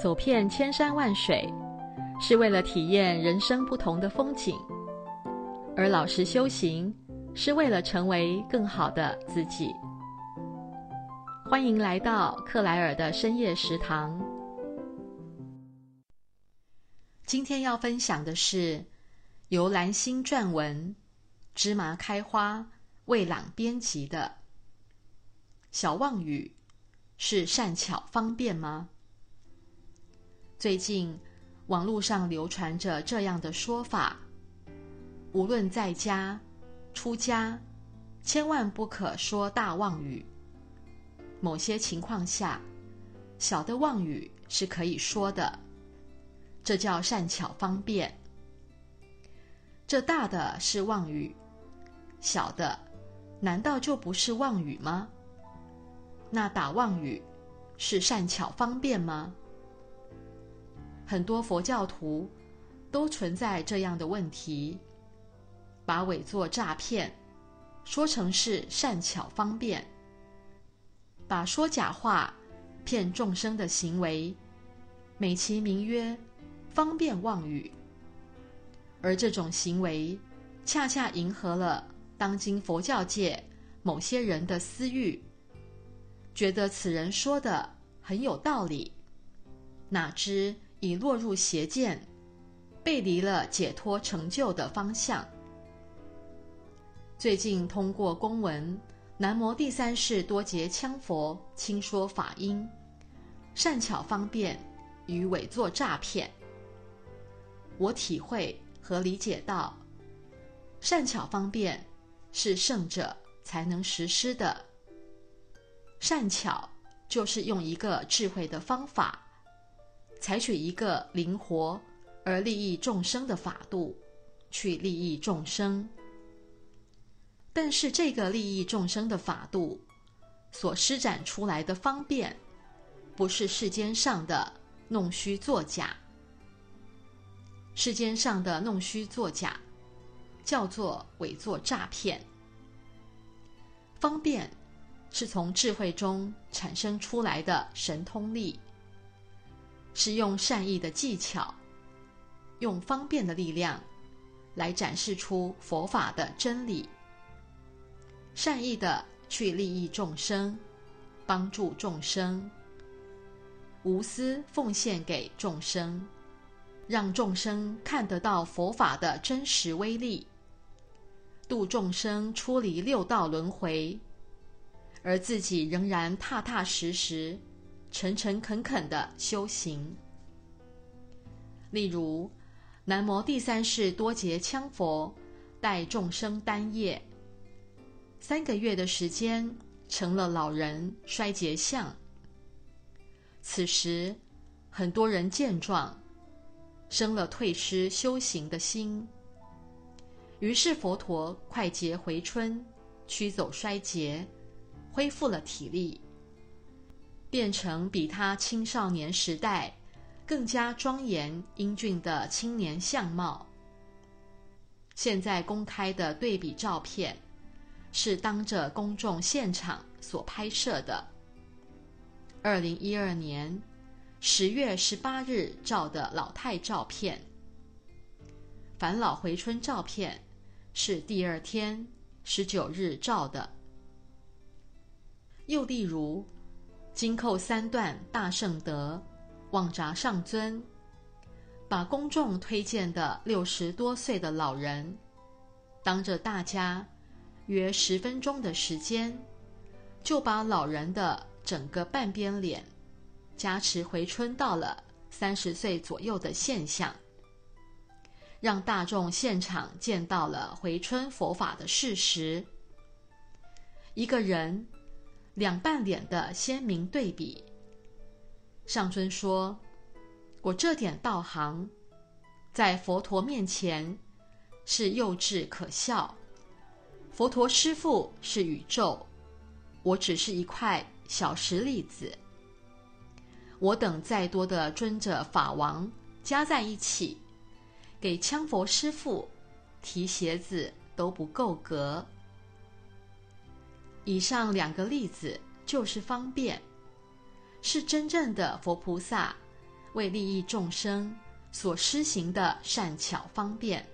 走遍千山万水，是为了体验人生不同的风景；而老实修行，是为了成为更好的自己。欢迎来到克莱尔的深夜食堂。今天要分享的是由蓝星撰文、芝麻开花、魏朗编辑的《小妄语是善巧方便吗？》最近网络上流传着这样的说法：无论在家、出家，千万不可说大妄语。某些情况下，小的妄语是可以说的，这叫善巧方便。这大的是妄语，小的难道就不是妄语吗？那打妄语是善巧方便吗？很多佛教徒都存在这样的问题，把伪作诈骗说成是善巧方便。把说假话骗众生的行为，美其名曰方便妄语，而这种行为恰恰迎合了当今佛教界某些人的私欲，觉得此人说的很有道理，哪知已落入邪见，背离了解脱成就的方向。最近通过公文。南无第三世多杰羌佛轻说法音，善巧方便与伪作诈骗。我体会和理解到，善巧方便是圣者才能实施的。善巧就是用一个智慧的方法，采取一个灵活而利益众生的法度，去利益众生。但是，这个利益众生的法度所施展出来的方便，不是世间上的弄虚作假。世间上的弄虚作假，叫做伪作诈骗。方便是从智慧中产生出来的神通力，是用善意的技巧，用方便的力量，来展示出佛法的真理。善意的去利益众生，帮助众生，无私奉献给众生，让众生看得到佛法的真实威力，度众生出离六道轮回，而自己仍然踏踏实实、诚诚恳恳的修行。例如，南无第三世多杰羌佛代众生担业。三个月的时间，成了老人衰竭相。此时，很多人见状，生了退失修行的心。于是佛陀快捷回春，驱走衰竭，恢复了体力，变成比他青少年时代更加庄严英俊的青年相貌。现在公开的对比照片。是当着公众现场所拍摄的。二零一二年十月十八日照的老态照片，返老回春照片是第二天十九日照的。又例如，金扣三段大圣德旺札上尊，把公众推荐的六十多岁的老人，当着大家。约十分钟的时间，就把老人的整个半边脸加持回春到了三十岁左右的现象，让大众现场见到了回春佛法的事实。一个人两半脸的鲜明对比，上尊说：“我这点道行，在佛陀面前是幼稚可笑。”佛陀师父是宇宙，我只是一块小石粒子。我等再多的尊者法王加在一起，给羌佛师父提鞋子都不够格。以上两个例子就是方便，是真正的佛菩萨为利益众生所施行的善巧方便，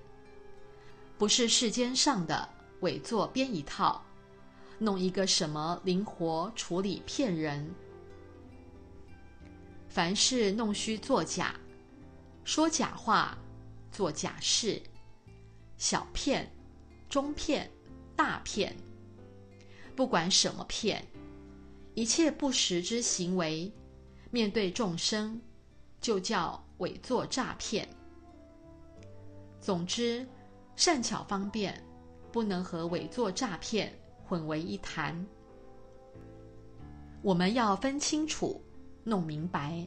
不是世间上的伪作编一套，弄一个什么灵活处理骗人。凡是弄虚作假、说假话、做假事，小骗、中骗、大骗，不管什么骗，一切不实之行为，面对众生，就叫伪作诈骗。总之，善巧方便不能和伪作诈骗混为一谈。我们要分清楚。弄明白，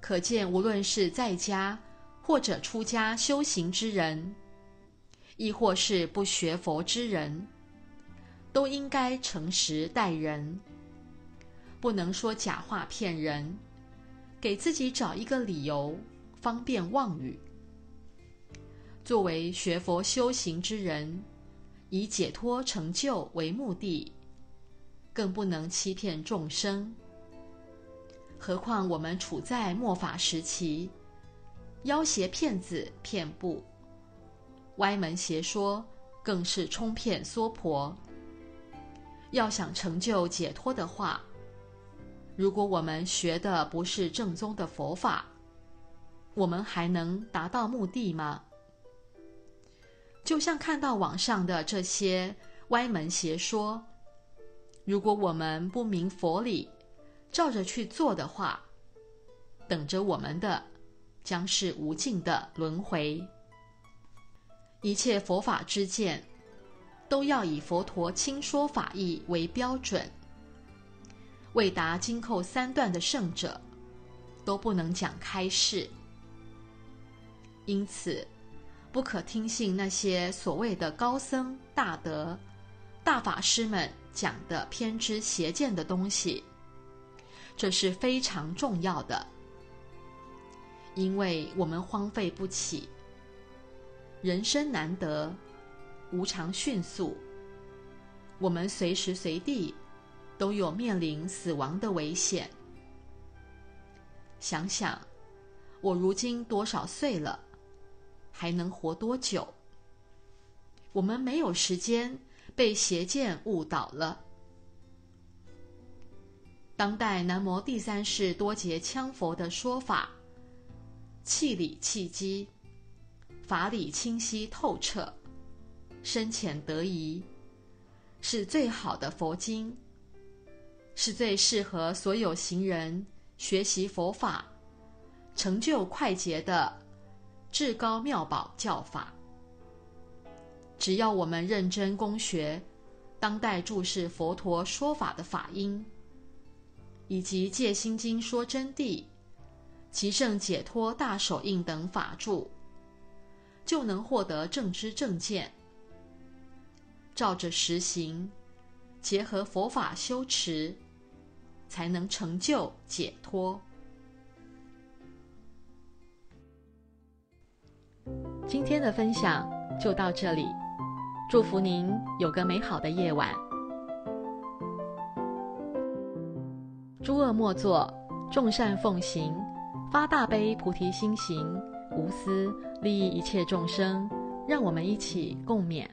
可见无论是在家或者出家修行之人，亦或是不学佛之人，都应该诚实待人，不能说假话骗人，给自己找一个理由，方便妄语。作为学佛修行之人，以解脱成就为目的，更不能欺骗众生。何况我们处在末法时期，要挟骗子骗布，歪门邪说更是充骗娑婆。要想成就解脱的话，如果我们学的不是正宗的佛法，我们还能达到目的吗？就像看到网上的这些歪门邪说，如果我们不明佛理，照着去做的话，等着我们的将是无尽的轮回。一切佛法之见，都要以佛陀亲说法义为标准。未达金扣三段的圣者，都不能讲开示。因此，不可听信那些所谓的高僧大德、大法师们讲的偏知邪见的东西。这是非常重要的，因为我们荒废不起，人生难得，无常迅速，我们随时随地都有面临死亡的危险。想想，我如今多少岁了，还能活多久？我们没有时间被邪见误导了。当代南无第三世多杰羌佛的说法，气理气机，法理清晰透彻，深浅得宜，是最好的佛经，是最适合所有行人学习佛法、成就快捷的至高妙宝教法。只要我们认真攻学当代注释佛陀说法的法音。以及《戒心经》说真谛、极胜解脱大手印等法著，就能获得正知正见。照着实行，结合佛法修持，才能成就解脱。今天的分享就到这里，祝福您有个美好的夜晚。诸恶莫作，众善奉行，发大悲菩提心行，无私利益一切众生。让我们一起共勉。